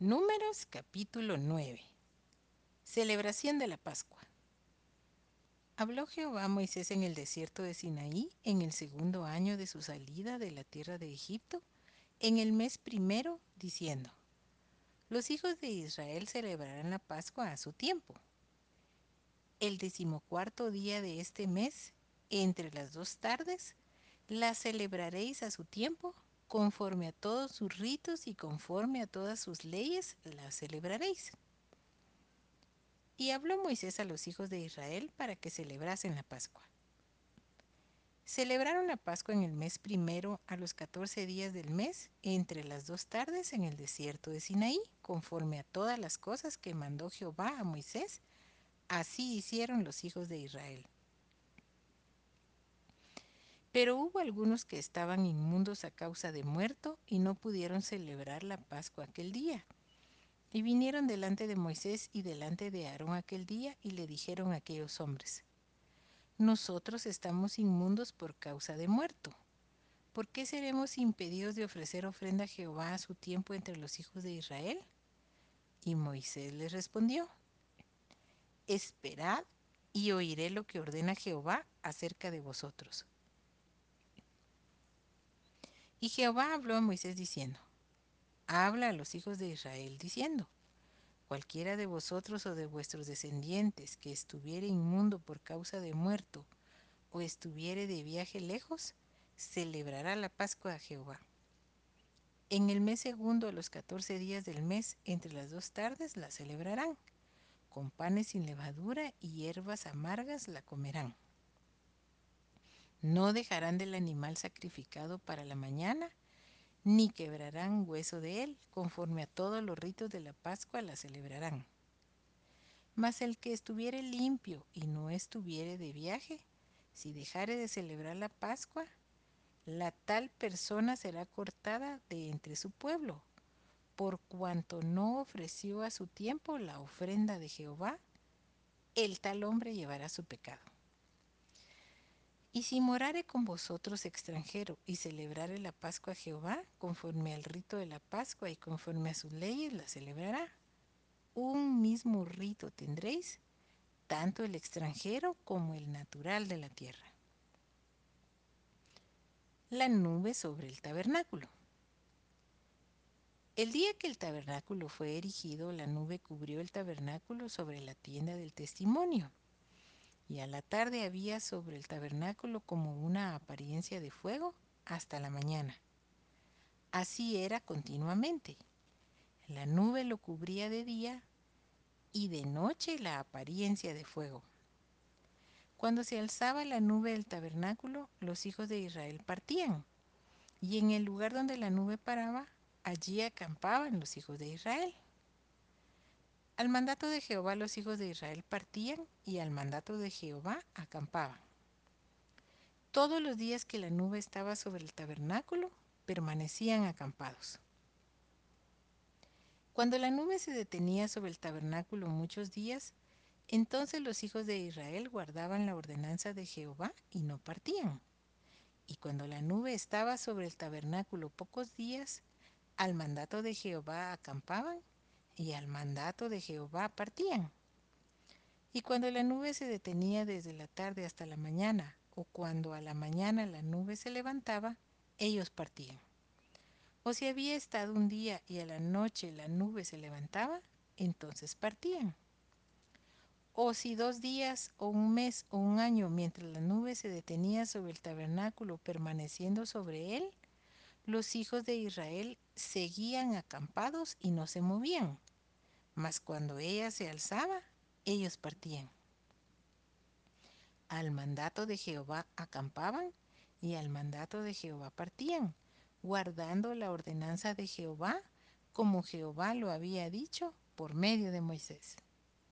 Números capítulo 9. Celebración de la Pascua. Habló Jehová a Moisés en el desierto de Sinaí en el segundo año de su salida de la tierra de Egipto, en el mes primero, diciendo, Los hijos de Israel celebrarán la Pascua a su tiempo. El decimocuarto día de este mes, entre las dos tardes, la celebraréis a su tiempo conforme a todos sus ritos y conforme a todas sus leyes la celebraréis. Y habló Moisés a los hijos de Israel para que celebrasen la Pascua. Celebraron la Pascua en el mes primero a los catorce días del mes, entre las dos tardes en el desierto de Sinaí, conforme a todas las cosas que mandó Jehová a Moisés, así hicieron los hijos de Israel. Pero hubo algunos que estaban inmundos a causa de muerto y no pudieron celebrar la Pascua aquel día. Y vinieron delante de Moisés y delante de Aarón aquel día y le dijeron a aquellos hombres, Nosotros estamos inmundos por causa de muerto. ¿Por qué seremos impedidos de ofrecer ofrenda a Jehová a su tiempo entre los hijos de Israel? Y Moisés les respondió, Esperad y oiré lo que ordena Jehová acerca de vosotros. Y Jehová habló a Moisés diciendo, Habla a los hijos de Israel diciendo, Cualquiera de vosotros o de vuestros descendientes que estuviere inmundo por causa de muerto, o estuviere de viaje lejos, celebrará la Pascua a Jehová. En el mes segundo, a los catorce días del mes, entre las dos tardes, la celebrarán. Con panes sin levadura y hierbas amargas la comerán. No dejarán del animal sacrificado para la mañana, ni quebrarán hueso de él, conforme a todos los ritos de la Pascua la celebrarán. Mas el que estuviere limpio y no estuviere de viaje, si dejare de celebrar la Pascua, la tal persona será cortada de entre su pueblo, por cuanto no ofreció a su tiempo la ofrenda de Jehová, el tal hombre llevará su pecado. Y si morare con vosotros extranjero y celebrare la Pascua a Jehová, conforme al rito de la Pascua y conforme a sus leyes, la celebrará. Un mismo rito tendréis, tanto el extranjero como el natural de la tierra. La nube sobre el tabernáculo. El día que el tabernáculo fue erigido, la nube cubrió el tabernáculo sobre la tienda del testimonio y a la tarde había sobre el tabernáculo como una apariencia de fuego hasta la mañana. Así era continuamente. La nube lo cubría de día y de noche la apariencia de fuego. Cuando se alzaba la nube del tabernáculo, los hijos de Israel partían, y en el lugar donde la nube paraba, allí acampaban los hijos de Israel. Al mandato de Jehová los hijos de Israel partían y al mandato de Jehová acampaban. Todos los días que la nube estaba sobre el tabernáculo, permanecían acampados. Cuando la nube se detenía sobre el tabernáculo muchos días, entonces los hijos de Israel guardaban la ordenanza de Jehová y no partían. Y cuando la nube estaba sobre el tabernáculo pocos días, al mandato de Jehová acampaban y al mandato de Jehová partían. Y cuando la nube se detenía desde la tarde hasta la mañana, o cuando a la mañana la nube se levantaba, ellos partían. O si había estado un día y a la noche la nube se levantaba, entonces partían. O si dos días o un mes o un año mientras la nube se detenía sobre el tabernáculo permaneciendo sobre él, los hijos de Israel seguían acampados y no se movían mas cuando ella se alzaba, ellos partían. Al mandato de Jehová acampaban y al mandato de Jehová partían, guardando la ordenanza de Jehová como Jehová lo había dicho por medio de Moisés.